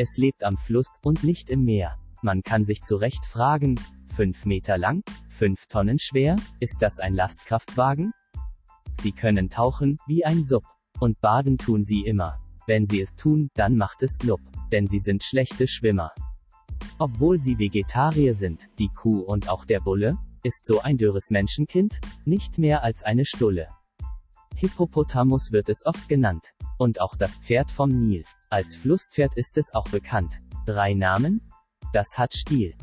Es lebt am Fluss und nicht im Meer. Man kann sich zu Recht fragen, 5 Meter lang, 5 Tonnen schwer, ist das ein Lastkraftwagen? Sie können tauchen, wie ein Sub. Und baden tun sie immer. Wenn sie es tun, dann macht es blub. Denn sie sind schlechte Schwimmer. Obwohl sie Vegetarier sind, die Kuh und auch der Bulle, ist so ein dürres Menschenkind nicht mehr als eine Stulle. Hippopotamus wird es oft genannt. Und auch das Pferd vom Nil. Als Flusspferd ist es auch bekannt. Drei Namen? Das hat Stil.